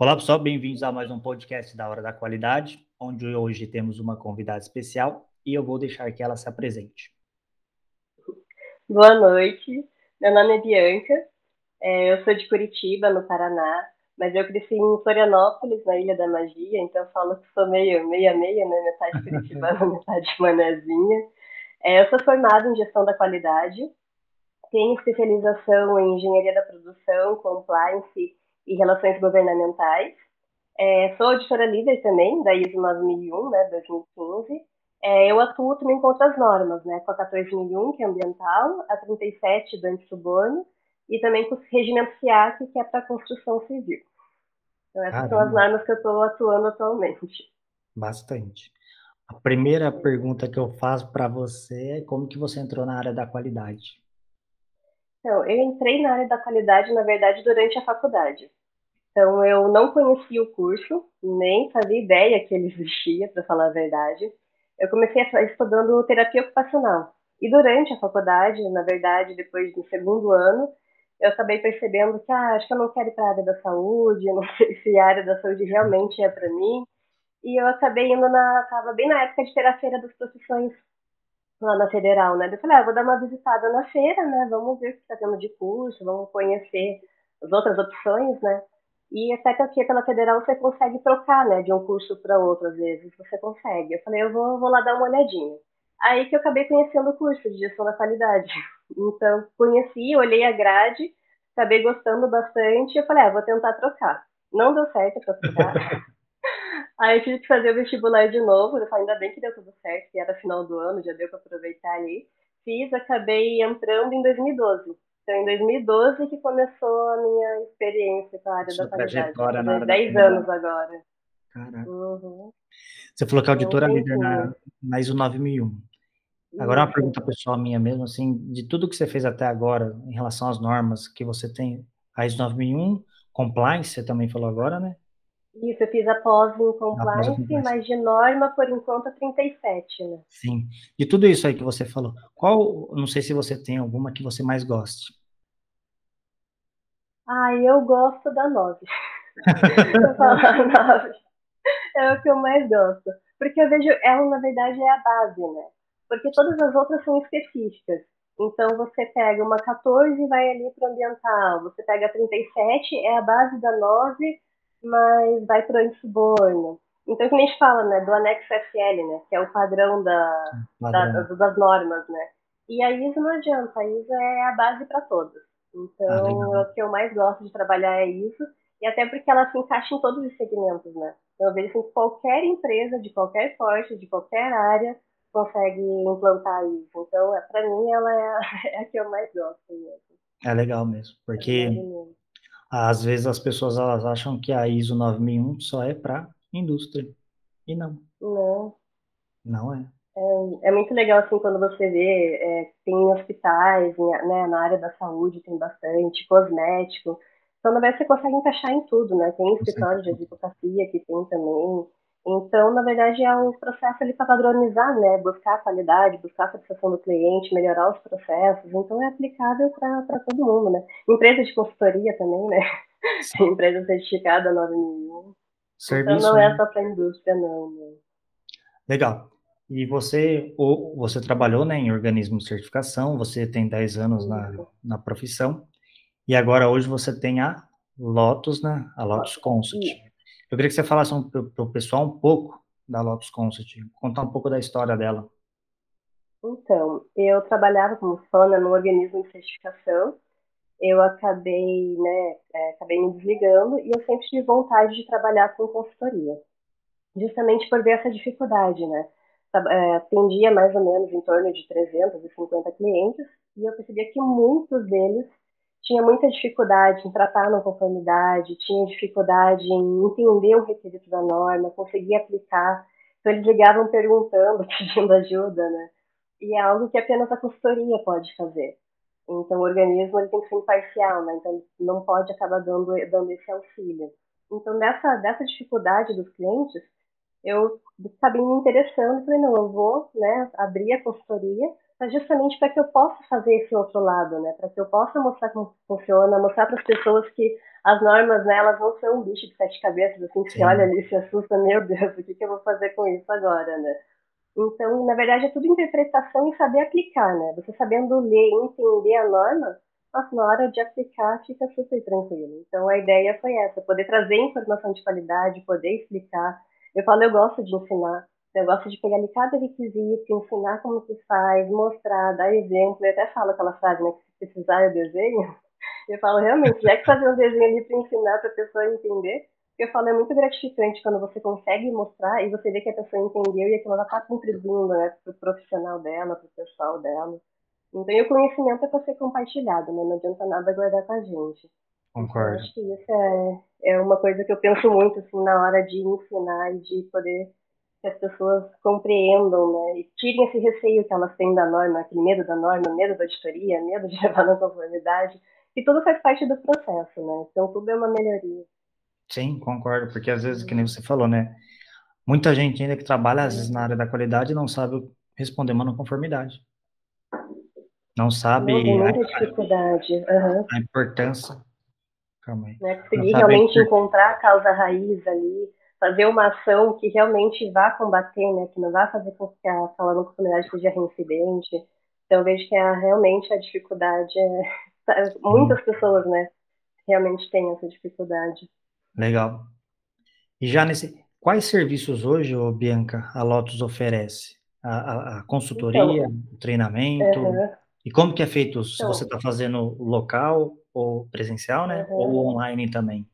Olá pessoal, bem-vindos a mais um podcast da Hora da Qualidade, onde hoje temos uma convidada especial e eu vou deixar que ela se apresente. Boa noite, meu nome é Bianca, é, eu sou de Curitiba, no Paraná, mas eu cresci em Florianópolis, na Ilha da Magia, então eu falo que sou meio meia-meia, né? metade curitibana, metade manezinha. É, eu sou formada em gestão da qualidade, tenho especialização em engenharia da produção, compliance e relações governamentais. É, sou auditora líder também, da ISO 9001, né, 2015. É, eu atuo também com outras normas, né, com a 14001, que é ambiental, a 37 do antissuborno, e também com o regimento FIAC, que é para construção civil. Então, essas Caramba. são as normas que eu estou atuando atualmente. Bastante. A primeira pergunta que eu faço para você é como que você entrou na área da qualidade? Então, eu entrei na área da qualidade, na verdade, durante a faculdade. Então, eu não conhecia o curso, nem fazia ideia que ele existia, para falar a verdade. Eu comecei estudando terapia ocupacional. E durante a faculdade, na verdade, depois do segundo ano, eu acabei percebendo que, ah, acho que eu não quero ir para a área da saúde, não sei se a área da saúde realmente é para mim. E eu acabei indo na, tava bem na época de ter a feira das profissões lá na Federal, né? Eu falei, ah, vou dar uma visitada na feira, né? Vamos ver o que está tendo de curso, vamos conhecer as outras opções, né? E até que aqui pela Federal você consegue trocar, né, de um curso para outro, às vezes você consegue. Eu falei, eu vou, vou lá dar uma olhadinha. Aí que eu acabei conhecendo o curso de gestão da qualidade. Então, conheci, olhei a grade, acabei gostando bastante, eu falei, ah, vou tentar trocar. Não deu certo para trocar. Aí eu tive que fazer o vestibular de novo, eu falei, ainda bem que deu tudo certo, que era final do ano, já deu para aproveitar ali. Fiz, acabei entrando em 2012. Então, em 2012 que começou a minha experiência com a área Sua da qualidade. Na 10 anos agora. Caraca. Uhum. Você falou que a auditora é líder na, na ISO 9001. Agora, uma pergunta pessoal minha mesmo, assim, de tudo que você fez até agora, em relação às normas que você tem, a ISO 9001, compliance, você também falou agora, né? Isso, eu fiz a pós em compliance, compliance, mas de norma, por enquanto, 37, né? Sim. De tudo isso aí que você falou, qual, não sei se você tem alguma que você mais goste. Ah, eu gosto da 9. Vou falar 9. É o que eu mais gosto. Porque eu vejo, ela, na verdade, é a base, né? Porque todas as outras são específicas. Então, você pega uma 14 e vai ali para o ambiental. Você pega a 37, é a base da 9, mas vai para o antissuborno. Então, que a gente fala, né, do anexo FL, né, que é o padrão, da, padrão. da das, das normas, né. E a ISO não adianta, a ISO é a base para todas. Então, ah, o que eu mais gosto de trabalhar é isso, e até porque ela se encaixa em todos os segmentos, né. Então, eu vejo que qualquer empresa, de qualquer porte, de qualquer área, consegue implantar isso. Então, é, para mim, ela é a, é a, que eu mais gosto mesmo. É legal mesmo, porque é às vezes as pessoas elas acham que a ISO 9001 só é para indústria. E não. Não. Não é. É, é muito legal assim quando você vê, é, tem hospitais, né, na área da saúde tem bastante, cosmético. Então, na verdade, você consegue encaixar em tudo, né? Tem escritório de advocacia que tem também. Então, na verdade, é um processo ali para padronizar, né? Buscar a qualidade, buscar a satisfação do cliente, melhorar os processos. Então, é aplicável para todo mundo, né? Empresa de consultoria também, né? Empresa certificada 9001. Serviço, então, não é né? só para a indústria, não. Né? Legal. E você, ou, você trabalhou né, em organismo de certificação, você tem 10 anos na, na profissão, e agora hoje você tem a Lotus, né? A Lotus Consult. Eu queria que você falasse para o pessoal um pouco da Lotus Consult, contar um pouco da história dela. Então, eu trabalhava como fana no organismo de certificação. Eu acabei, né, é, acabei me desligando e eu sempre tive vontade de trabalhar com consultoria, justamente por ver essa dificuldade, né? É, atendia mais ou menos em torno de 350 clientes e eu percebia que muitos deles tinha muita dificuldade em tratar não conformidade, tinha dificuldade em entender o requisito da norma, conseguir aplicar. Então eles ligavam perguntando, pedindo ajuda, né? E é algo que apenas a consultoria pode fazer. Então o organismo ele tem que ser imparcial, né? Então ele não pode acabar dando, dando esse auxílio. Então dessa, dessa dificuldade dos clientes, eu acabei me interessando falei, não, eu vou né, abrir a consultoria justamente para que eu possa fazer esse outro lado, né? Para que eu possa mostrar como funciona, mostrar para as pessoas que as normas, né, elas não são um bicho de sete cabeças, assim, que Sim. olha ali se assusta, meu Deus, o que, que eu vou fazer com isso agora, né? Então, na verdade, é tudo interpretação e saber aplicar, né? Você sabendo ler e entender a norma, mas na hora de aplicar fica super tranquilo. Então, a ideia foi essa, poder trazer informação de qualidade, poder explicar. Eu falo, eu gosto de ensinar, eu gosto de pegar ali cada requisito, ensinar como se faz, mostrar, dar exemplo. Eu até falo aquela frase, né, que se precisar eu desenho. Eu falo, realmente, já que fazer um desenho ali para ensinar para a pessoa entender, eu falo, é muito gratificante quando você consegue mostrar e você vê que a pessoa entendeu e aquilo ela está contribuindo, né, para o profissional dela, para o pessoal dela. Então, o conhecimento é para ser compartilhado, né? Não adianta nada guardar com a gente. Concordo. Acho que isso é, é uma coisa que eu penso muito, assim, na hora de ensinar e de poder que as pessoas compreendam, né? E tirem esse receio que elas têm da norma, aquele medo da norma, medo da auditoria, medo de levar na conformidade, que tudo faz parte do processo, né? Então tudo é uma melhoria. Sim, concordo, porque às vezes, que nem você falou, né? Muita gente ainda que trabalha, às vezes, na área da qualidade não sabe responder uma não conformidade. Não sabe não, a, dificuldade. Uhum. a importância. Calma aí. Né? Conseguir realmente que... encontrar a causa raiz ali, fazer uma ação que realmente vá combater, né, que não vá fazer com que aquela não conformidade seja reincidente. Então, vejo que é, realmente a dificuldade é, muitas pessoas, né, realmente têm essa dificuldade. Legal. E já nesse, quais serviços hoje, ô Bianca, a Lotus oferece? A, a, a consultoria, então, o treinamento? E como que é feito? Se então, você está fazendo local ou presencial, né? Ou online também?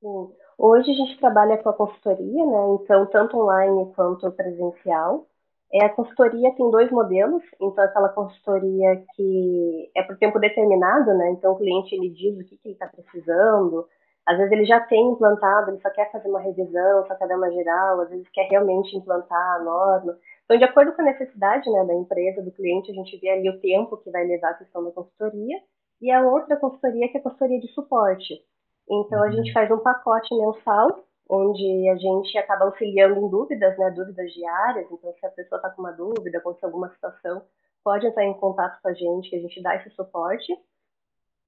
Sim. Hoje a gente trabalha com a consultoria, né? Então, tanto online quanto presencial. É, a consultoria tem dois modelos, então aquela consultoria que é por tempo determinado, né? Então o cliente ele diz o que, que ele está precisando, às vezes ele já tem implantado, ele só quer fazer uma revisão, só quer dar uma geral, às vezes quer realmente implantar a norma. Então, de acordo com a necessidade né, da empresa, do cliente, a gente vê ali o tempo que vai levar a questão da consultoria, e a outra consultoria que é a consultoria de suporte. Então, a uhum. gente faz um pacote mensal, onde a gente acaba auxiliando em dúvidas, né, dúvidas diárias. Então, se a pessoa está com uma dúvida, aconteceu alguma situação, pode entrar em contato com a gente, que a gente dá esse suporte.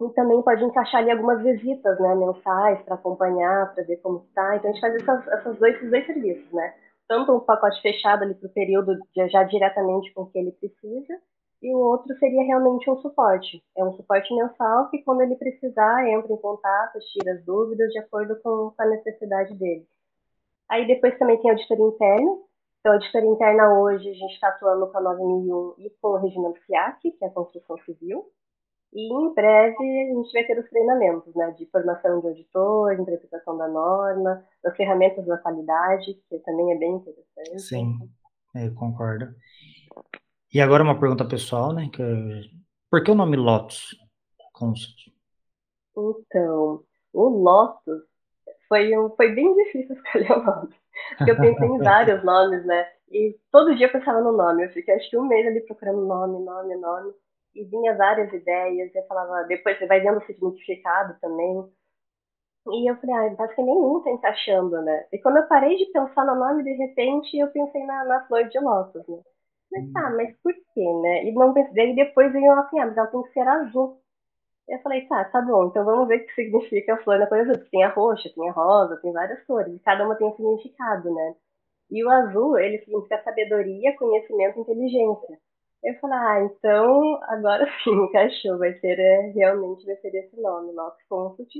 E também pode encaixar ali algumas visitas, né, mensais, para acompanhar, para ver como está. Então, a gente faz essas, essas dois, esses dois serviços, né? Tanto um pacote fechado ali para o período, já diretamente com o que ele precisa, e o outro seria realmente um suporte. É um suporte mensal que, quando ele precisar, entra em contato, tira as dúvidas de acordo com a necessidade dele. Aí depois também tem a auditoria interna. Então, a auditoria interna hoje a gente está atuando com a 9001 e com o regimento FIAC, que é a construção civil. E em breve a gente vai ter os treinamentos né, de formação de auditor, interpretação da norma, das ferramentas da qualidade, que também é bem interessante. Sim, eu concordo. E agora uma pergunta pessoal, né? Que, por que o nome Lotus Consult? Então, o Lotus foi, um, foi bem difícil escolher o nome. Porque eu pensei em vários nomes, né? E todo dia eu pensava no nome. Eu fiquei acho que um mês ali procurando nome, nome, nome. E vinha várias ideias. Eu falava, depois você vai vendo o significado também. E eu falei, ah, parece que nenhum tá encaixando, né? E quando eu parei de pensar no nome, de repente, eu pensei na, na flor de lótus, né? Mas tá, mas por quê, né? E não pensei, depois veio assim, ah, mas ela tem que ser azul. Eu falei, tá, tá bom, então vamos ver o que significa a flor na cor azul. Tem a roxa, tem a rosa, tem várias cores, e cada uma tem um significado, né? E o azul, ele significa sabedoria, conhecimento e inteligência. Eu falei, ah, então agora sim, encaixou, vai ser, é, realmente vai ser esse nome, Lotus Consult.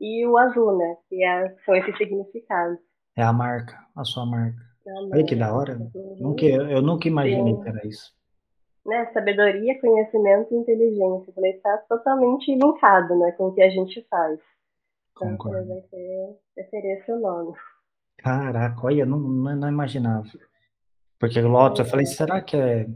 E o azul, né, que é, são esses significados. É a marca, a sua marca. Olha que da hora. Nunca, eu nunca imaginei Sim. que era isso. Né, sabedoria, conhecimento e inteligência. Falei, está totalmente linkado né, com o que a gente faz. Então, Concordo. vai ser, vai ser esse o nome. Caraca, olha, não, não, não imaginava. Porque Lotus, eu falei, é. será que é,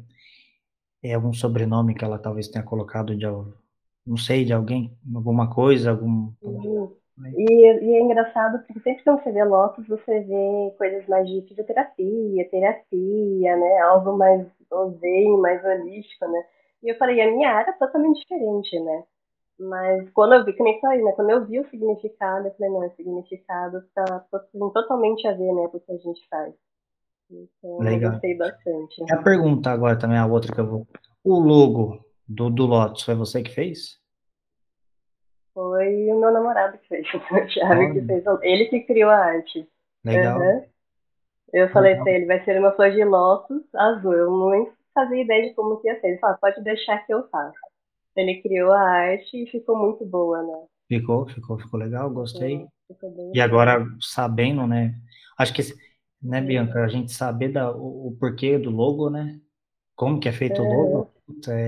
é algum sobrenome que ela talvez tenha colocado de, não sei, de alguém, alguma coisa, algum... Uhum. E, e, é engraçado porque sempre que você vê Lotus, você vê coisas mais de fisioterapia, terapia, né? Algo mais zen, mais holístico, né? E eu falei, a minha área é totalmente diferente, né? Mas quando eu vi, que nem falei, né? Quando eu vi o significado, eu falei, não, o significado tá totalmente a ver, né, com o que a gente faz. Então, Legal. eu gostei bastante. a pergunta agora também, a outra que eu vou O logo do, do Lotus foi você que fez? Foi o meu namorado que fez, o Thiago que fez. Ele que criou a arte. Legal. Uhum. Eu falei Legal. pra ele, vai ser uma flor de lótus azul. Eu não fazia ideia de como que ia ser. Ele falou, pode deixar que eu faço. Ele criou a arte e ficou muito boa, né? Ficou, ficou, ficou legal, gostei. e agora, sabendo, né? Acho que, né, Bianca, a gente saber da, o, o porquê do logo, né? Como que é feito é. o logo, é,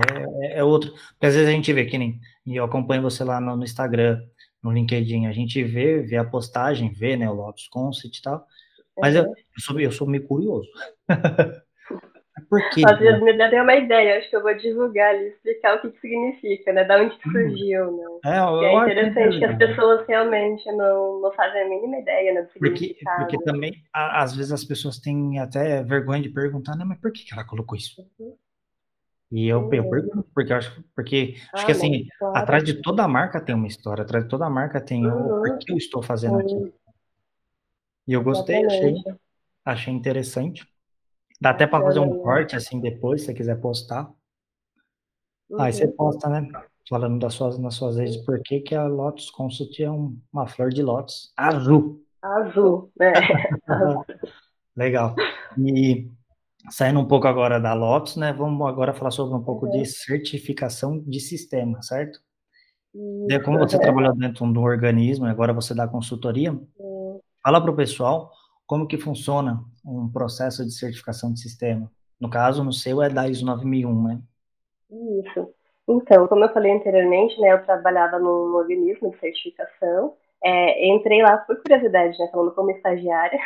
é, é, outro. Porque às vezes a gente vê, que nem, e eu acompanho você lá no, no Instagram, no LinkedIn, a gente vê, vê a postagem, vê, né, o Lotus Concept e tal, mas eu, eu, sou, eu sou meio curioso. Por quê? Às vezes me deu uma ideia, acho que eu vou divulgar ali, explicar o que, que significa, né? Da onde que hum. surgiu, né? É, eu, é interessante que as pessoas realmente não, não fazem a mínima ideia né, do porque, porque também, às vezes, as pessoas têm até vergonha de perguntar, né? Mas por que, que ela colocou isso? Uhum. E eu, eu pergunto, porque eu acho, porque acho que assim, claro. atrás de toda marca tem uma história, atrás de toda marca tem uhum. o porquê eu estou fazendo uhum. aquilo. E eu gostei, achei, achei interessante. Dá até para fazer um corte assim depois, se você quiser postar. Uhum. Aí você posta, né? Falando das suas, nas suas redes, por que, que a Lotus Consult é um, uma flor de lótus azul. Azul, né? Legal. E saindo um pouco agora da Lotus, né? Vamos agora falar sobre um pouco de certificação de sistema, certo? Como você trabalhou dentro de um organismo, agora você dá consultoria, fala para o pessoal como que funciona um processo de certificação de sistema. No caso, no seu é da ISO 9001, né? Isso. Então, como eu falei anteriormente, né, eu trabalhava num organismo de certificação. É, entrei lá por curiosidade, né, falando como estagiária.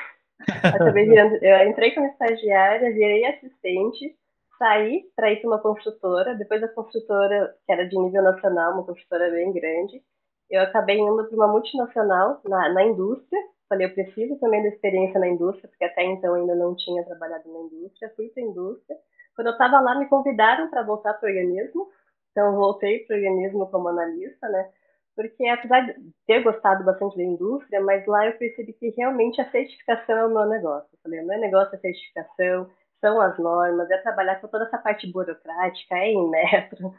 Acabei virando, eu entrei como estagiária, virei assistente, saí para ir para uma construtora. Depois da construtora, que era de nível nacional, uma construtora bem grande, eu acabei indo para uma multinacional na, na indústria, falei, eu preciso também da experiência na indústria, porque até então ainda não tinha trabalhado na indústria, fui para a indústria. Quando eu estava lá, me convidaram para voltar para o organismo, então voltei para o organismo como analista, né? Porque apesar de ter gostado bastante da indústria, mas lá eu percebi que realmente a certificação é o meu negócio. Eu falei, o meu negócio é certificação, são as normas, é trabalhar com toda essa parte burocrática, é em metro.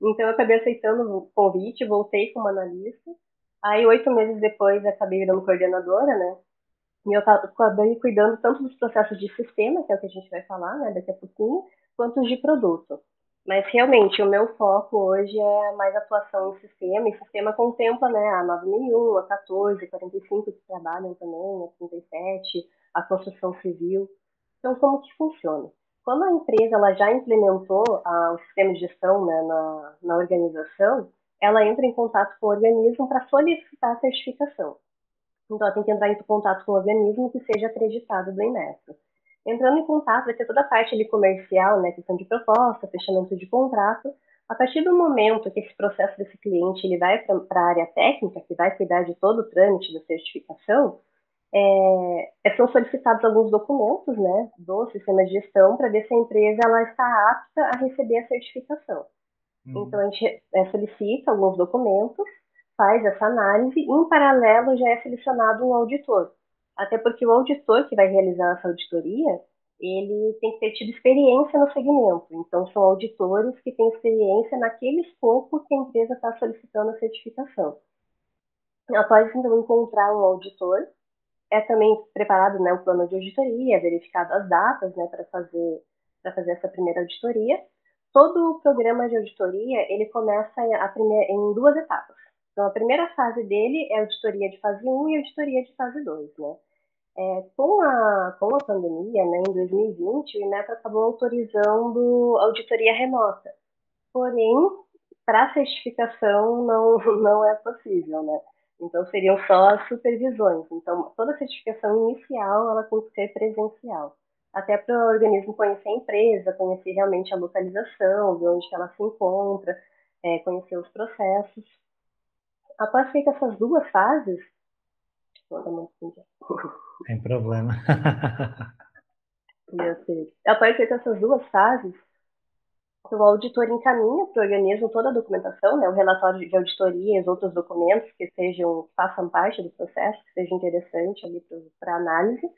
Então eu acabei aceitando o convite, voltei como analista Aí, oito meses depois, acabei virando coordenadora, né? E eu acabei cuidando tanto dos processos de sistema, que é o que a gente vai falar, né, daqui a pouquinho, quanto os de produto. Mas, realmente, o meu foco hoje é mais atuação em sistema, e sistema contempla, né, a 9001, a 14, 45 que trabalham também, a 37, a construção civil. Então, como que funciona? Quando a empresa ela já implementou ah, o sistema de gestão né, na, na organização, ela entra em contato com o organismo para solicitar a certificação. Então, ela tem que entrar em contato com o organismo que seja acreditado do Inmetro. Entrando em contato, vai ter toda a parte ali comercial, né, questão de proposta, fechamento de contrato. A partir do momento que esse processo desse cliente ele vai para a área técnica, que vai cuidar de todo o trâmite da certificação, é, é, são solicitados alguns documentos né, do sistema de gestão para ver se a empresa ela está apta a receber a certificação. Uhum. Então, a gente é, solicita alguns documentos, faz essa análise e, em paralelo, já é selecionado um auditor. Até porque o auditor que vai realizar essa auditoria, ele tem que ter tido experiência no segmento. Então, são auditores que têm experiência naquele escopo que a empresa está solicitando a certificação. Após, então, encontrar um auditor, é também preparado né, um plano de auditoria, verificado as datas né, para fazer, fazer essa primeira auditoria todo o programa de auditoria ele começa a primeira, em duas etapas. Então, a primeira fase dele é auditoria de fase 1 e auditoria de fase 2, né? É, com, a, com a pandemia, né, em 2020, o INEP acabou autorizando auditoria remota. Porém, para certificação não, não é possível, né? Então, seriam só as supervisões. Então, toda certificação inicial, ela tem que ser presencial até para o organismo conhecer a empresa, conhecer realmente a localização, ver onde ela se encontra, é, conhecer os processos. Após feitas essas duas fases, Sem problema. Após essas duas fases, o auditor encaminha para o organismo toda a documentação, né, o relatório de auditoria e os outros documentos que sejam, façam parte do processo, que seja interessante ali para análise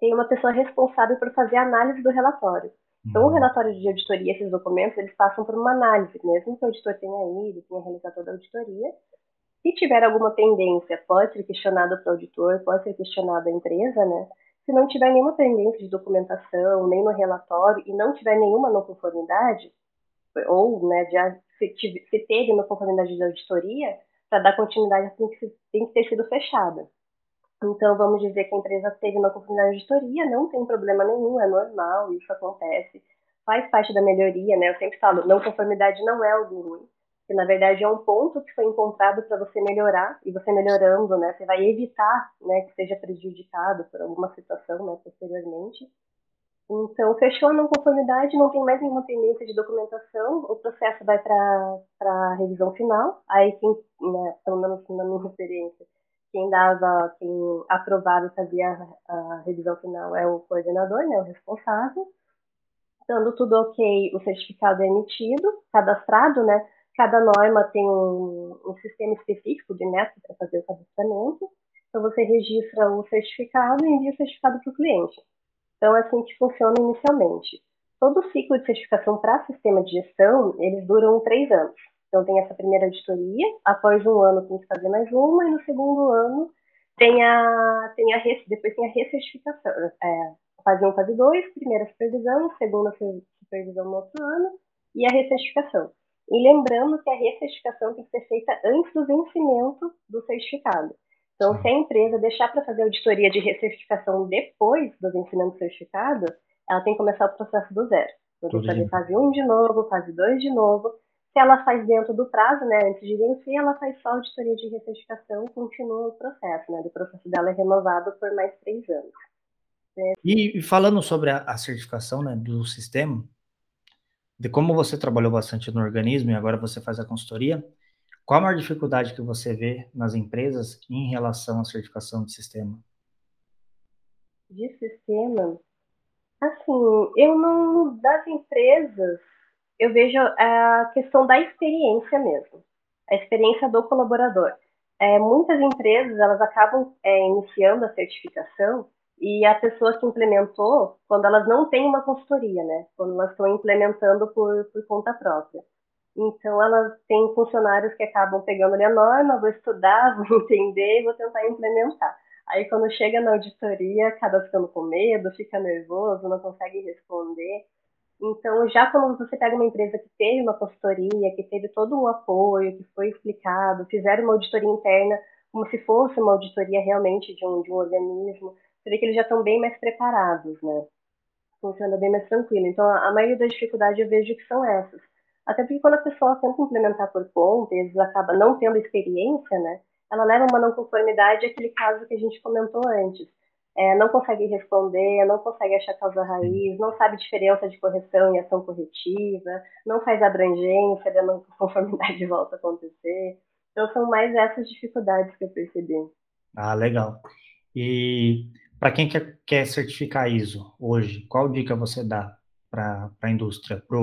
tem uma pessoa responsável por fazer a análise do relatório. Então, o relatório de auditoria, esses documentos, eles passam por uma análise, mesmo que o auditor tenha ido, tenha realizado toda a auditoria. Se tiver alguma pendência, pode ser questionado para o auditor, pode ser questionado a empresa, né? Se não tiver nenhuma pendência de documentação, nem no relatório, e não tiver nenhuma não conformidade, ou né, já se, se teve não conformidade de auditoria, para dar continuidade tem que, tem que ter sido fechada. Então, vamos dizer que a empresa teve uma conformidade de auditoria, não tem problema nenhum, é normal, isso acontece, faz parte da melhoria, né? Eu sempre falo, não conformidade não é algo ruim, que na verdade é um ponto que foi encontrado para você melhorar, e você melhorando, né, você vai evitar, né, que seja prejudicado por alguma situação, né, posteriormente. Então, fechou a não conformidade, não tem mais nenhuma tendência de documentação, o processo vai para a revisão final, aí quem, né, pelo menos na minha experiência, quem dava, quem aprovava e fazia a, revisão final é o coordenador, né, o responsável. Dando tudo ok, o certificado é emitido, cadastrado, né, cada norma tem um, um sistema específico de método para fazer o cadastramento, então você registra o certificado e envia o certificado para o cliente. Então, é assim que funciona inicialmente. Todo o ciclo de certificação para sistema de gestão, eles duram três anos. Então, tem essa primeira auditoria, após um ano tem que fazer mais uma, e no segundo ano tem a, tem a depois tem a recertificação. É, fase 1, fase 2, primeira supervisão, segunda supervisão no outro ano, e a recertificação. E lembrando que a recertificação tem que ser feita antes do vencimento do certificado. Então, se a empresa deixar para fazer auditoria de recertificação depois do vencimento do certificado, ela tem que começar o processo do zero. Então, tem que fazer fase 1 de novo, fase 2 de novo. Se ela faz dentro do prazo, né, antes de vencer, ela faz só auditoria de recertificação e continua o processo. Né, o processo dela é renovado por mais três anos. E, falando sobre a, a certificação né, do sistema, de como você trabalhou bastante no organismo e agora você faz a consultoria, qual a maior dificuldade que você vê nas empresas em relação à certificação de sistema? De sistema? Assim, eu não. Das empresas, eu vejo a questão da experiência mesmo. A experiência do colaborador. É, muitas empresas, elas acabam é, iniciando a certificação e a pessoa que implementou, quando elas não têm uma consultoria, né? Quando elas estão implementando por, por conta própria. Então, elas têm funcionários que acabam pegando ali a norma, vou estudar, vou entender vou tentar implementar. Aí, quando chega na auditoria, acaba ficando com medo, fica nervoso, não consegue responder. Então, já quando você pega uma empresa que teve uma consultoria, que teve todo um apoio, que foi explicado, fizeram uma auditoria interna, como se fosse uma auditoria realmente de um, de um organismo, você vê que eles já estão bem mais preparados, né? Funciona bem mais tranquilo. Então, a, a maioria das dificuldades eu vejo que são essas até porque quando a pessoa tenta implementar por conta, e às vezes acaba não tendo experiência, né? Ela leva uma não conformidade aquele caso que a gente comentou antes. É, não consegue responder, não consegue achar causa raiz, não sabe diferença de correção e ação corretiva, não faz abrangência da não conformidade volta a acontecer. Então são mais essas dificuldades que eu percebi. Ah, legal. E para quem quer, quer certificar ISO hoje, qual dica você dá para a indústria, para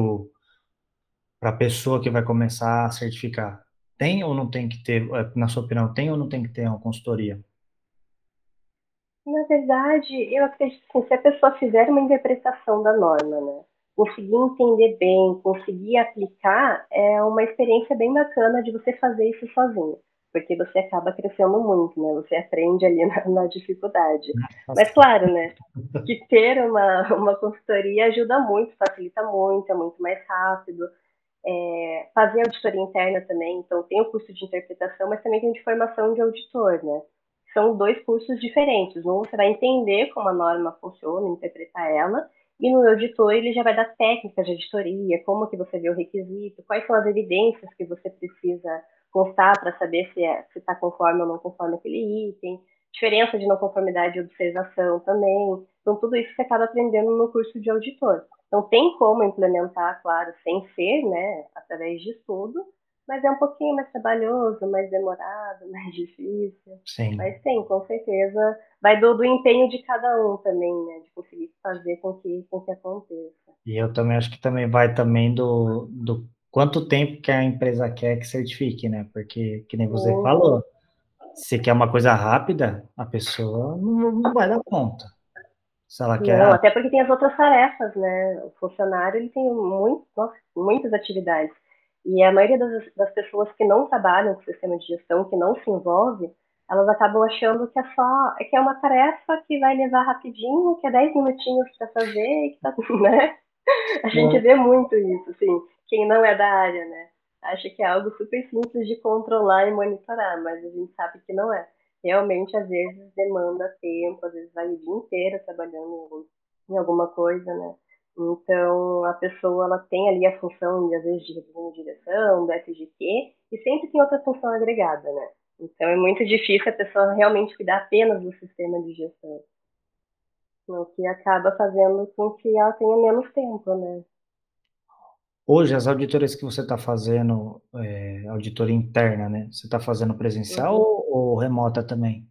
para a pessoa que vai começar a certificar? Tem ou não tem que ter, é, na sua opinião, tem ou não tem que ter uma consultoria? Verdade, eu acredito que se a pessoa fizer uma interpretação da norma, né, conseguir entender bem, conseguir aplicar, é uma experiência bem bacana de você fazer isso sozinho, porque você acaba crescendo muito, né? Você aprende ali na, na dificuldade. Nossa. Mas claro, né? Que ter uma, uma consultoria ajuda muito, facilita muito, é muito mais rápido é, fazer auditoria interna também, então tem o curso de interpretação, mas também tem de formação de auditor, né? São dois cursos diferentes. Um você vai entender como a norma funciona, interpretar ela, e no auditor ele já vai dar técnicas de auditoria, como que você vê o requisito, quais são as evidências que você precisa constar para saber se é, está conforme ou não conforme aquele item, diferença de não conformidade e observação também. Então, tudo isso você acaba aprendendo no curso de auditor. Então, tem como implementar, claro, sem ser, né, através de estudo, mas é um pouquinho mais trabalhoso, mais demorado, mais difícil. Sim. Mas tem, com certeza. Vai do, do empenho de cada um também, né? De conseguir fazer com que, com que aconteça. E eu também acho que também vai também do, do quanto tempo que a empresa quer que certifique, né? Porque, que nem você uhum. falou, se quer uma coisa rápida, a pessoa não, não vai dar conta. Se ela Não, quer. até porque tem as outras tarefas, né? O funcionário ele tem muito, nossa, muitas atividades. E a maioria das, das pessoas que não trabalham com o sistema de gestão, que não se envolve, elas acabam achando que é só, que é uma tarefa que vai levar rapidinho, que é 10 minutinhos para fazer, e que tá, né? A gente vê muito isso, assim, quem não é da área, né? Acha que é algo super simples de controlar e monitorar, mas a gente sabe que não é. Realmente, às vezes, demanda tempo, às vezes vai o dia inteiro trabalhando em alguma coisa, né? Então, a pessoa ela tem ali a função, às vezes, de de direção, do FGQ, e sempre tem outra função agregada, né? Então, é muito difícil a pessoa realmente cuidar apenas do sistema de gestão. O que acaba fazendo com que ela tenha menos tempo, né? Hoje, as auditorias que você está fazendo, é, auditoria interna, né? Você está fazendo presencial Uhum. ou, ou remota também?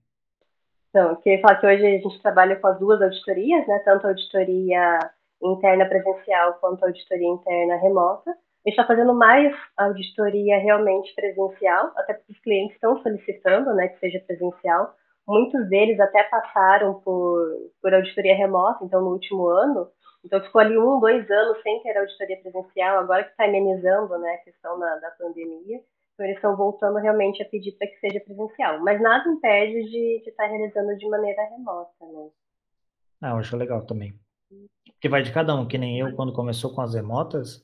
Então, eu queria falar que hoje a gente trabalha com as duas auditorias, né? Tanto a auditoria interna presencial quanto auditoria interna remota. A gente está fazendo mais auditoria realmente presencial, até porque os clientes estão solicitando, né, que seja presencial. Muitos deles até passaram por, por auditoria remota, então no último ano. Então ficou ali um, dois anos sem ter auditoria presencial, agora que está amenizando, né, a questão da, da pandemia. Então eles estão voltando realmente a pedir para que seja presencial. Mas nada impede de estar tá realizando de maneira remota, né? Ah, eu acho legal também. Porque vai de cada um, que nem eu, quando começou com as remotas,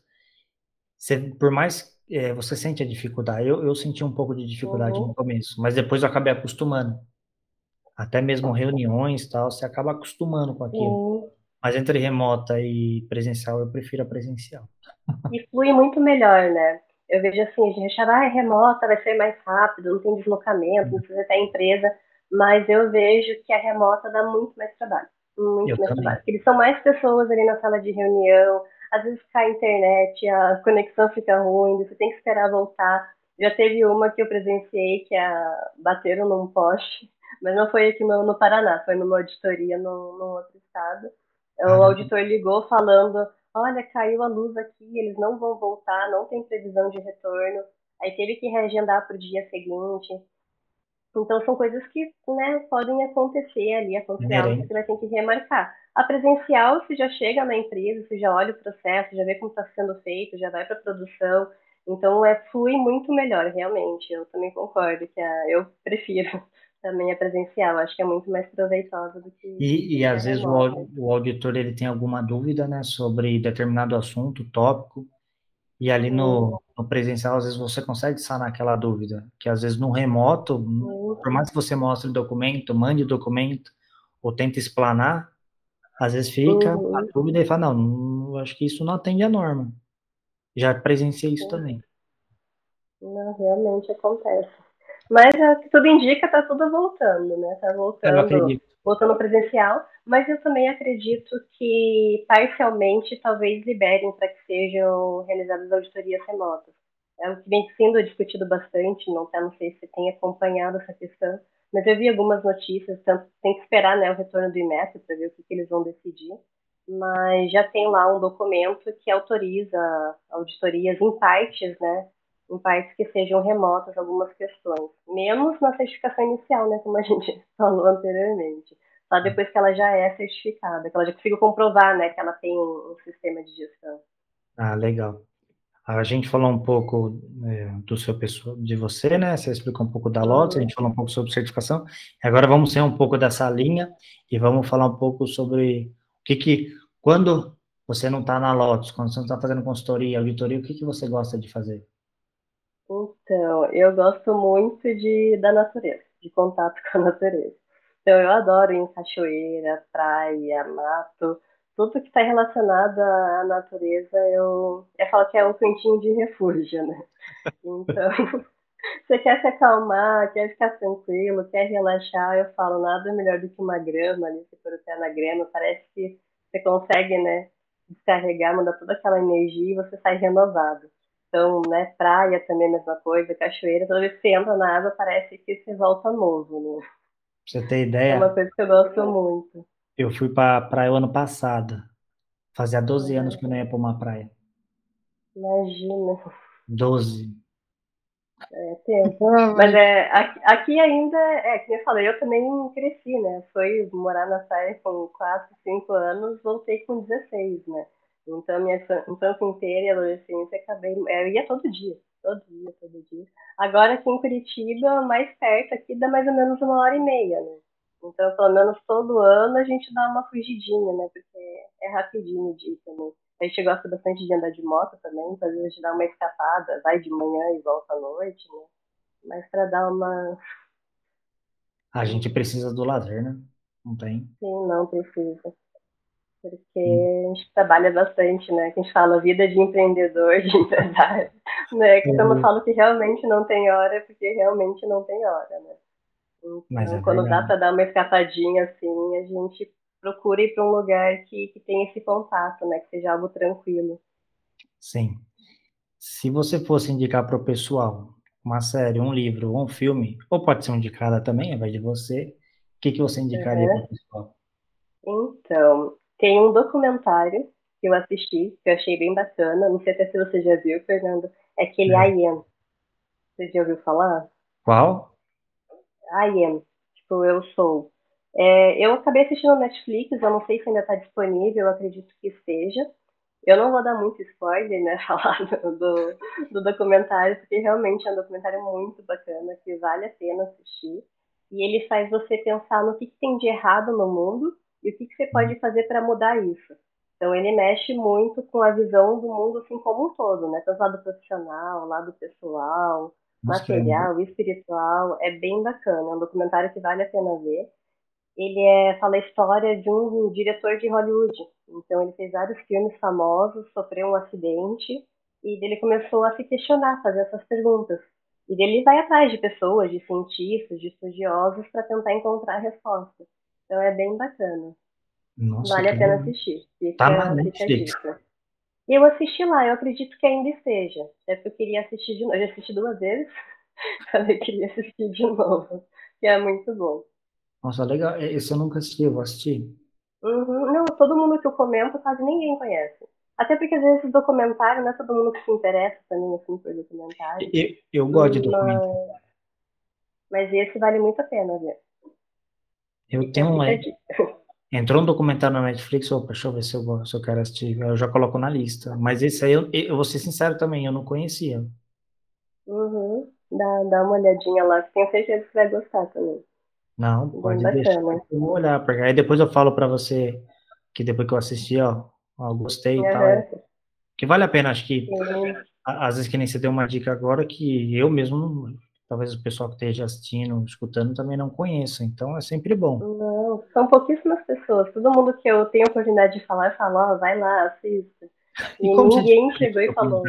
você, por mais é, você sente a dificuldade, eu, eu senti um pouco de dificuldade Uhum. no começo, mas depois eu acabei acostumando. Até mesmo reuniões e tal, você acaba acostumando com aquilo. Sim. Mas entre remota e presencial, eu prefiro a presencial. E flui muito melhor, né? Eu vejo assim, a gente achava, ah, é remota, vai ser mais rápido, não tem deslocamento, não precisa ter empresa, mas eu vejo que a remota dá muito mais trabalho. Muito Eu. Porque eles são mais pessoas ali na sala de reunião, às vezes cai a internet, a conexão fica ruim, você tem que esperar voltar. Já teve uma que eu presenciei que a, bateram num poste, mas não foi aqui no, no Paraná, foi numa auditoria no, no outro estado. O Caramba. auditor ligou falando olha, caiu a luz aqui, eles não vão voltar, não tem previsão de retorno. Aí teve que reagendar para o dia seguinte. Então são coisas que né, podem acontecer ali, acontecer algo que você vai ter que remarcar. A presencial, você já chega na empresa, você já olha o processo, já vê como está sendo feito, já vai para a produção. Então é flui muito melhor, realmente. Eu também concordo que a, eu prefiro também a presencial. Acho que é muito mais proveitosa do que. E, e às vezes o, o, auditor ele tem alguma dúvida, né, sobre determinado assunto, tópico, e ali no, no, presencial às vezes você consegue sanar aquela dúvida, que às vezes no remoto, por mais que você mostre o documento, mande o documento, ou tente explanar, às vezes fica uhum. a dúvida e fala, não, não, acho que isso não atende a norma. Já presenciei isso Sim. também. Não, realmente acontece. Mas é, que tudo indica, tá tudo voltando, né? Tá voltando, voltando presencial. Mas eu também acredito que parcialmente talvez liberem para que sejam realizadas auditorias remotas. É o que vem sendo discutido bastante, não, tá, não sei se tem acompanhado essa questão, mas eu vi algumas notícias, tanto tem que esperar né, o retorno do IMET para ver o que, que eles vão decidir, mas já tem lá um documento que autoriza auditorias em partes, né, em partes que sejam remotas algumas questões, menos na certificação inicial, né, como a gente falou anteriormente, só depois que ela já é certificada, que ela já conseguiu comprovar, né, que ela tem um, um sistema de gestão. Ah, legal. A gente falou um pouco é, do seu pessoal, de você, né? Você explicou um pouco da Lotus, a gente falou um pouco sobre certificação. Agora vamos ser um pouco dessa linha e vamos falar um pouco sobre o que que, quando você não está na Lotus, quando você não está fazendo consultoria, auditoria, o que que você gosta de fazer? Então, eu gosto muito de, da natureza, de contato com a natureza. Então, eu adoro ir em cachoeira, praia, mato, tudo que está relacionado à natureza, eu, eu falo que é um cantinho de refúgio, né? Então, você quer se acalmar, quer ficar tranquilo, quer relaxar, eu falo, nada melhor do que uma grama ali, você pôr o pé na grama, parece que você consegue, né, descarregar, mandar toda aquela energia e você sai renovado. Então, né, praia também é a mesma coisa, cachoeira, toda vez que você entra na água parece que você volta novo, né? Pra você ter ideia. É uma coisa que eu gosto muito. Eu fui pra praia o ano passado. Fazia 12 anos que eu não ia pra uma praia. Imagina. 12. É tempo. Mas é, aqui, aqui, ainda, é, que eu falei, eu também cresci, né? Foi morar na praia com 4, 5 anos, voltei com 16, né? Então, minha infância inteira e adolescência, acabei. Eu ia todo dia, todo dia, todo dia. Agora, aqui em Curitiba, mais perto, aqui dá mais ou menos uma hora e meia, né? Então, pelo menos todo ano a gente dá uma fugidinha, né? Porque é rapidinho de ir também. A gente gosta bastante de andar de moto também, então às vezes a gente dá uma escapada, vai de manhã e volta à noite, né? Mas para dar uma. A gente precisa do lazer, né? Não tem? Sim, não precisa. Porque hum. a gente trabalha bastante, né? Que a gente fala vida de empreendedor, de empresário, né? Que quando eu falo que realmente não tem hora, é porque realmente não tem hora, né? Então, é quando dá para dar uma escapadinha assim, a gente procura ir para um lugar que, que tenha esse contato, né? Que seja algo tranquilo. Sim. Se você fosse indicar para o pessoal uma série, um livro um filme, ou pode ser um de cada também, vai de você, o que, que você indicaria uhum. para o pessoal? Então, tem um documentário que eu assisti, que eu achei bem bacana, não sei até se você já viu, Fernando, é aquele é. I Am. Você já ouviu falar? Qual? I Am, tipo, eu sou. É, eu acabei assistindo no Netflix, eu não sei se ainda está disponível, eu acredito que esteja. Eu não vou dar muito spoiler, né, falar do, do documentário, porque realmente é um documentário muito bacana, que vale a pena assistir. E ele faz você pensar no que, que tem de errado no mundo e o que, que você pode fazer para mudar isso. Então ele mexe muito com a visão do mundo assim como um todo, né? Tanto lado profissional, lado pessoal, material, espiritual. É bem bacana, é um documentário que vale a pena ver ele é, fala a história de um diretor de Hollywood. Então ele fez vários filmes famosos, sofreu um acidente e ele começou a se questionar, fazer essas perguntas. E ele vai atrás de pessoas, de cientistas, de estudiosos para tentar encontrar a resposta. Então é bem bacana. Nossa, vale a pena assistir. Fica, tá na Netflix. Eu assisti lá, eu acredito que ainda esteja. É porque eu queria assistir de novo. Eu já assisti duas vezes, falei que queria assistir de novo, que é muito bom. Nossa, legal. Esse eu nunca assisti, eu vou assistir. Uhum. Não, todo mundo que eu comento quase ninguém conhece. Até porque às vezes documentário não é todo mundo que se interessa também assim por documentário. Eu, eu gosto de documentário. Mas, mas esse vale muito a pena ver. Eu tenho um. Entrou um documentário na Netflix, opa, deixa eu ver se eu, se eu quero assistir. Eu já coloco na lista. Mas esse aí, eu, eu vou ser sincero também, eu não conhecia. Uhum. Dá, dá uma olhadinha lá, tenho certeza que vai gostar também. Não, pode Bem deixar. Eu vou olhar, porque aí depois eu falo para você que depois que eu assisti, ó, ó gostei e tal. Que vale a pena, acho que às vezes que nem você deu uma dica agora que eu mesmo, talvez o pessoal que esteja assistindo, escutando também não conheça, então é sempre bom. Não, são pouquíssimas pessoas. Todo mundo que eu tenho a oportunidade de falar, fala, ó, vai lá, assista. E, e ninguém chegou e falou.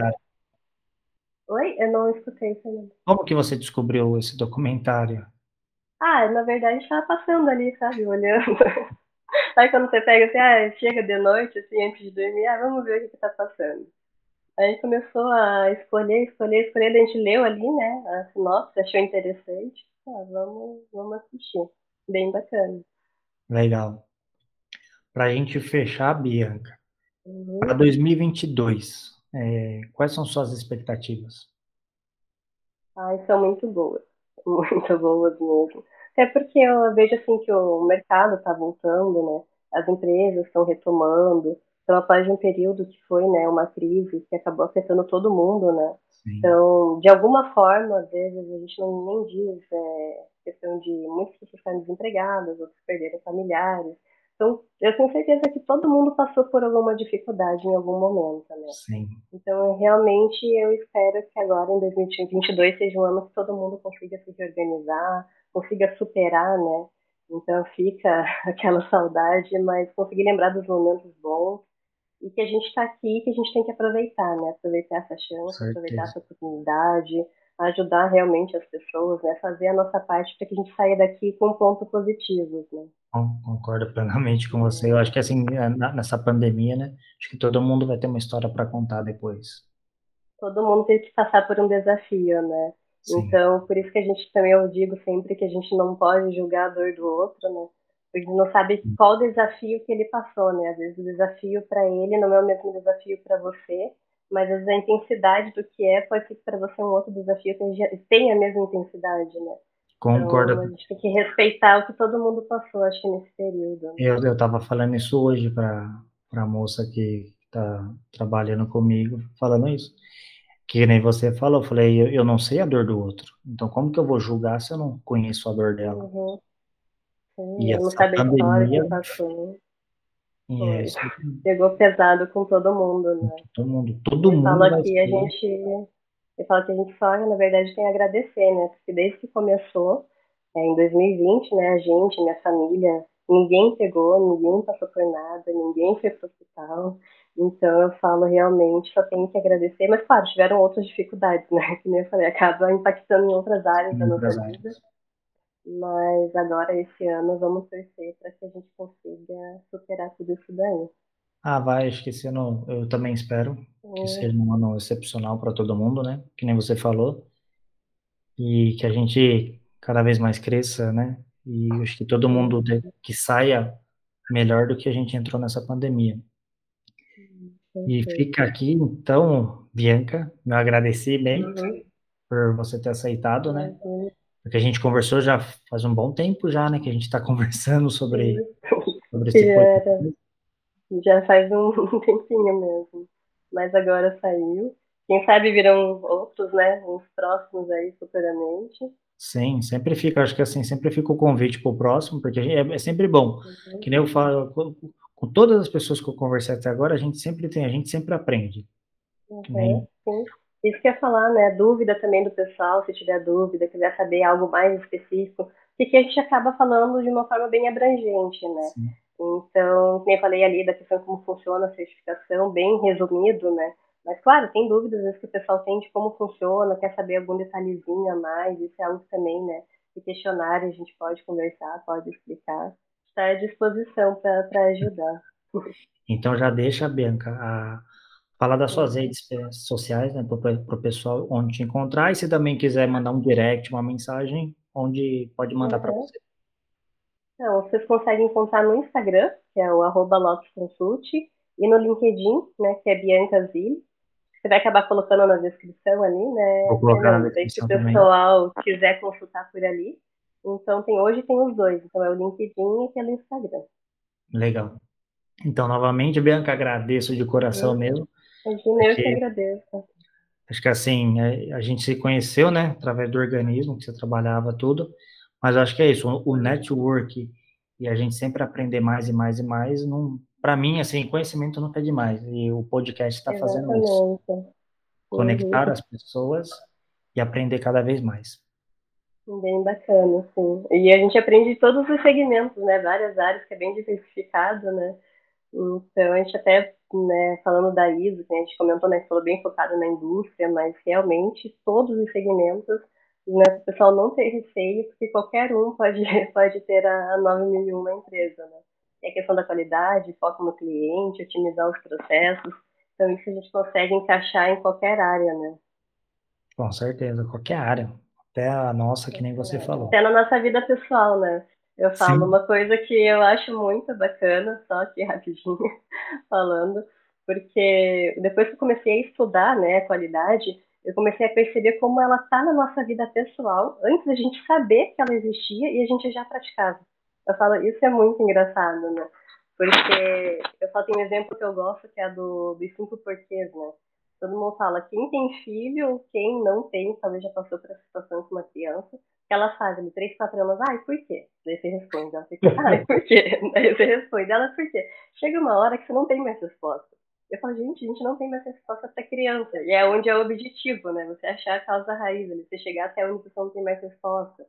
Oi? Eu não escutei, Fernando. Como que você descobriu esse documentário? Ah, na verdade, a gente tava passando ali, sabe? Olhando. Aí quando você pega assim, ah, chega de noite, assim, antes de dormir, ah, vamos ver o que, que tá passando. Aí começou a escolher, escolher, escolher, a gente leu ali, né, a sinopse, achou interessante. Ah, vamos, vamos assistir. Bem bacana. Legal. Pra gente fechar, Bianca, uhum. para 2022, é, quais são suas expectativas? Ai, são muito boas. Muito boas mesmo. Até porque eu vejo assim que o mercado está voltando, né? As empresas estão retomando. Então, após um período que foi, né, uma crise que acabou afetando todo mundo, né? Sim. Então, de alguma forma, às vezes a gente não nem diz é, questão de muitas pessoas ficarem desempregadas, outros perderam familiares. Então, eu tenho certeza que todo mundo passou por alguma dificuldade em algum momento, né? Sim. Então, realmente, eu espero que agora, em 2022, seja um ano que todo mundo consiga se reorganizar, consiga superar, né? Então, fica aquela saudade, mas conseguir lembrar dos momentos bons e que a gente está aqui, que a gente tem que aproveitar, né? Aproveitar essa chance, aproveitar essa oportunidade, ajudar realmente as pessoas, né? Fazer a nossa parte para que a gente saia daqui com pontos positivos, né? Concordo plenamente com você. Eu acho que assim, é, nessa pandemia, né? Acho que todo mundo vai ter uma história para contar depois. Todo mundo tem que passar por um desafio, né? Sim. Então, por isso que a gente também eu digo sempre que a gente não pode julgar a dor do outro, né? Porque não sabe qual desafio que ele passou, né? Às vezes o desafio para ele não é o mesmo desafio para você, mas às vezes a intensidade do que é pode ser que para você um outro desafio tenha a mesma intensidade, né? Concordo. Então, a gente tem que respeitar o que todo mundo passou, acho que nesse período. Né? Eu, eu tava falando isso hoje para a moça que está trabalhando comigo, falando isso. Que nem você falou, eu falei, eu, eu, não sei a dor do outro. Então, como que eu vou julgar se eu não conheço a dor dela? Uhum. Sim, e essa pandemia... Passou. É, Pegou pesado com todo mundo, né? Todo mundo, todo mundo. Fala que a gente eu falo que a gente só, na verdade, tem a agradecer, né? Porque desde que começou, é, em 2020, né, a gente, minha família, ninguém pegou, ninguém passou por nada, ninguém foi pro hospital. Então eu falo realmente, só tenho que agradecer, mas claro, tiveram outras dificuldades, né? Que nem eu falei, acaba impactando em outras áreas em da nossa áreas. vida. Mas agora, esse ano, vamos torcer para que a gente consiga superar tudo isso daí. Ah, vai, acho que esse ano eu também espero que seja um ano excepcional para todo mundo, né? Que nem você falou. E que a gente cada vez mais cresça, né? E acho que todo mundo que saia melhor do que a gente entrou nessa pandemia. E fica aqui, então, Bianca, meu agradecimento uhum. por você ter aceitado, né? Uhum. Porque a gente conversou já faz um bom tempo já, né? Que a gente está conversando sobre, sobre esse podcast. Já faz um, tempinho mesmo. Mas agora saiu. Quem sabe virão outros, né? Uns próximos aí futuramente. Sim, sempre fica, acho que assim, sempre fica o convite para o próximo, porque é, é, sempre bom. Uhum. Que nem eu falo, com, com, todas as pessoas que eu conversei até agora, a gente sempre tem, a gente sempre aprende. Uhum, nem... Sim. Isso que ia falar, né? Dúvida também do pessoal, se tiver dúvida, quiser saber algo mais específico, porque a gente acaba falando de uma forma bem abrangente, né? Sim. Então, como eu falei ali da questão de como funciona a certificação, bem resumido, né? Mas, claro, tem dúvidas às vezes que o pessoal tem de como funciona, quer saber algum detalhezinho a mais, isso é algo também, né? De questionário a gente pode conversar, pode explicar. Está à disposição para ajudar. Então, já deixa, Bianca, a falar das suas redes sociais, né, para o pessoal onde te encontrar, e se também quiser mandar um direct, uma mensagem, onde pode mandar uhum. para você. Então, vocês conseguem encontrar no Instagram, que é o arroba Consult, e no LinkedIn, né, que é Bianca Zilli. Você vai acabar colocando na descrição ali, né? Vou colocar na descrição Se o pessoal também. quiser consultar por ali. Então, tem hoje tem os dois. Então, é o LinkedIn e pelo Instagram. Legal. Então, novamente, Bianca, agradeço de coração mesmo. Imagina, eu que agradeço. Acho que assim, é, a gente se conheceu, né, através do organismo, que você trabalhava tudo, mas acho que é isso, o network e a gente sempre aprender mais e mais e mais, para mim, assim, conhecimento nunca é demais. E o podcast está fazendo isso. Conectar uhum. as pessoas e aprender cada vez mais. Bem bacana, sim. E a gente aprende todos os segmentos, né? Várias áreas que é bem diversificado, né? Então, a gente até, né, falando da ISO, que a gente comentou, né, que falou bem focado na indústria, mas realmente todos os segmentos né, o pessoal não ter receio, porque qualquer um pode, pode ter a, a 9001 na empresa, né? É a questão da qualidade, foco no cliente, otimizar os processos. Então, isso a gente consegue encaixar em qualquer área, né? Com certeza, qualquer área. Até a nossa, que nem você falou. Até na nossa vida pessoal, né? Eu falo Sim. uma coisa que eu acho muito bacana, só aqui rapidinho falando, porque depois que eu comecei a estudar, né, a qualidade, eu comecei a perceber como ela está na nossa vida pessoal, antes da gente saber que ela existia e a gente já praticava. Eu falo, isso é muito engraçado, né? Porque eu só tenho um exemplo que eu gosto, que é do, dos cinco porquês, né? Todo mundo fala, quem tem filho, quem não tem, talvez já passou por essa situação com uma criança, ela faz ali três, quatro anos, ai, por quê? Daí você responde, ela fica, ai, por quê? Daí você responde, ela, por quê? Chega uma hora que você não tem mais resposta. Eu falo, gente, a gente não tem mais resposta para criança. E é onde é o objetivo, né? Você achar a causa raiz, né? você chegar até onde você não tem mais resposta.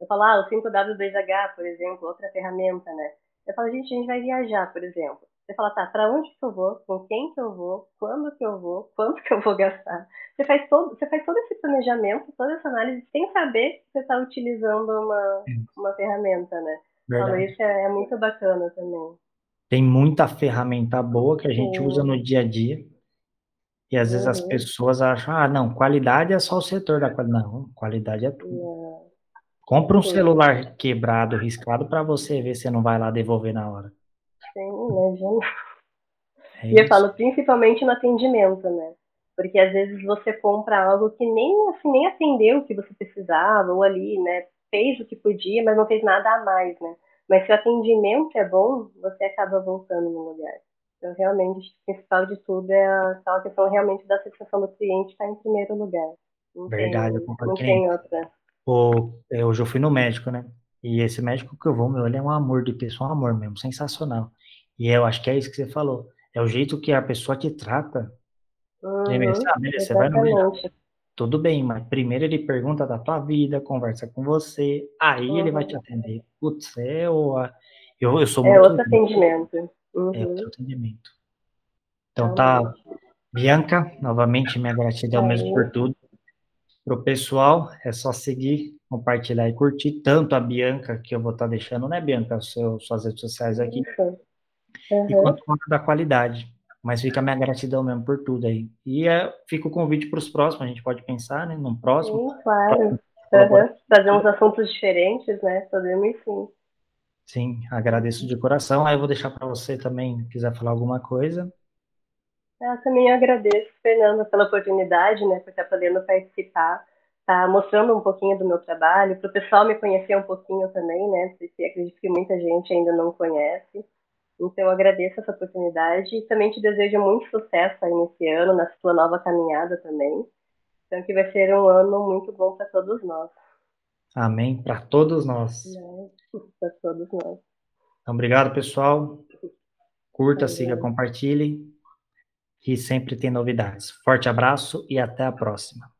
Eu falo, ah, o 5W2H, por exemplo, outra ferramenta, né? Eu falo, gente, a gente vai viajar, por exemplo. Você fala, tá, para onde que eu vou? Com quem que eu vou? Quando que eu vou? Quanto que eu vou gastar? Você faz todo, você faz todo esse planejamento, toda essa análise, sem saber que você está utilizando uma, uma ferramenta, né? Verdade. Falo, isso é, é muito bacana também. Tem muita ferramenta boa que a gente usa no dia a dia. E às vezes as uhum. pessoas acham, ah, não, qualidade é só o setor da qualidade. Não, qualidade é tudo. Compra um celular quebrado, riscado, para você ver se não vai lá devolver na hora. Sim, imagina. É e eu falo principalmente no atendimento, né? Porque às vezes você compra algo que nem assim nem atendeu o que você precisava, ou ali, né, fez o que podia, mas não fez nada a mais, né? Mas se o atendimento é bom, você acaba voltando no lugar. Então, realmente, o principal de tudo é aquela questão realmente da satisfação do cliente estar em primeiro lugar. Não Verdade, tem, eu concordo. Não tem outra. O, é, hoje eu fui no médico, né? E esse médico que eu vou, meu, ele é um amor de pessoa, um amor mesmo, sensacional. E eu acho que é isso que você falou. É o jeito que a pessoa te trata. Uhum, sabe, você vai no médico. Tudo bem, mas primeiro ele pergunta da tua vida, conversa com você, aí uhum. ele vai te uhum. atender. Putz, é o, eu, eu sou é muito. É outro atendimento. Uhum. É outro atendimento. Então tá. Bianca, novamente minha gratidão mesmo por tudo. Pro pessoal, é só seguir, compartilhar e curtir. Tanto a Bianca, que eu vou estar tá deixando, né, Bianca, seu, suas redes sociais aqui. Uhum. E quanto da qualidade. Mas fica a minha gratidão mesmo por tudo aí. E é, fica o convite para os próximos, a gente pode pensar, né, num próximo. Sim, claro. Uhum. Fazer uns assuntos diferentes, né? Podemos sim. Sim, agradeço de coração. Aí eu vou deixar para você também, quiser falar alguma coisa. Eu também agradeço, Fernanda, pela oportunidade, né, por estar podendo participar, tá mostrando um pouquinho do meu trabalho, para o pessoal me conhecer um pouquinho também, né, porque acredito que muita gente ainda não conhece. Então, eu agradeço essa oportunidade e também te desejo muito sucesso aí nesse ano, na sua nova caminhada também. Então, que vai ser um ano muito bom para todos nós. Amém. Para todos nós. É, para todos nós. Então, obrigado, pessoal. Curta, siga, compartilhe. E sempre tem novidades. Forte abraço e até a próxima.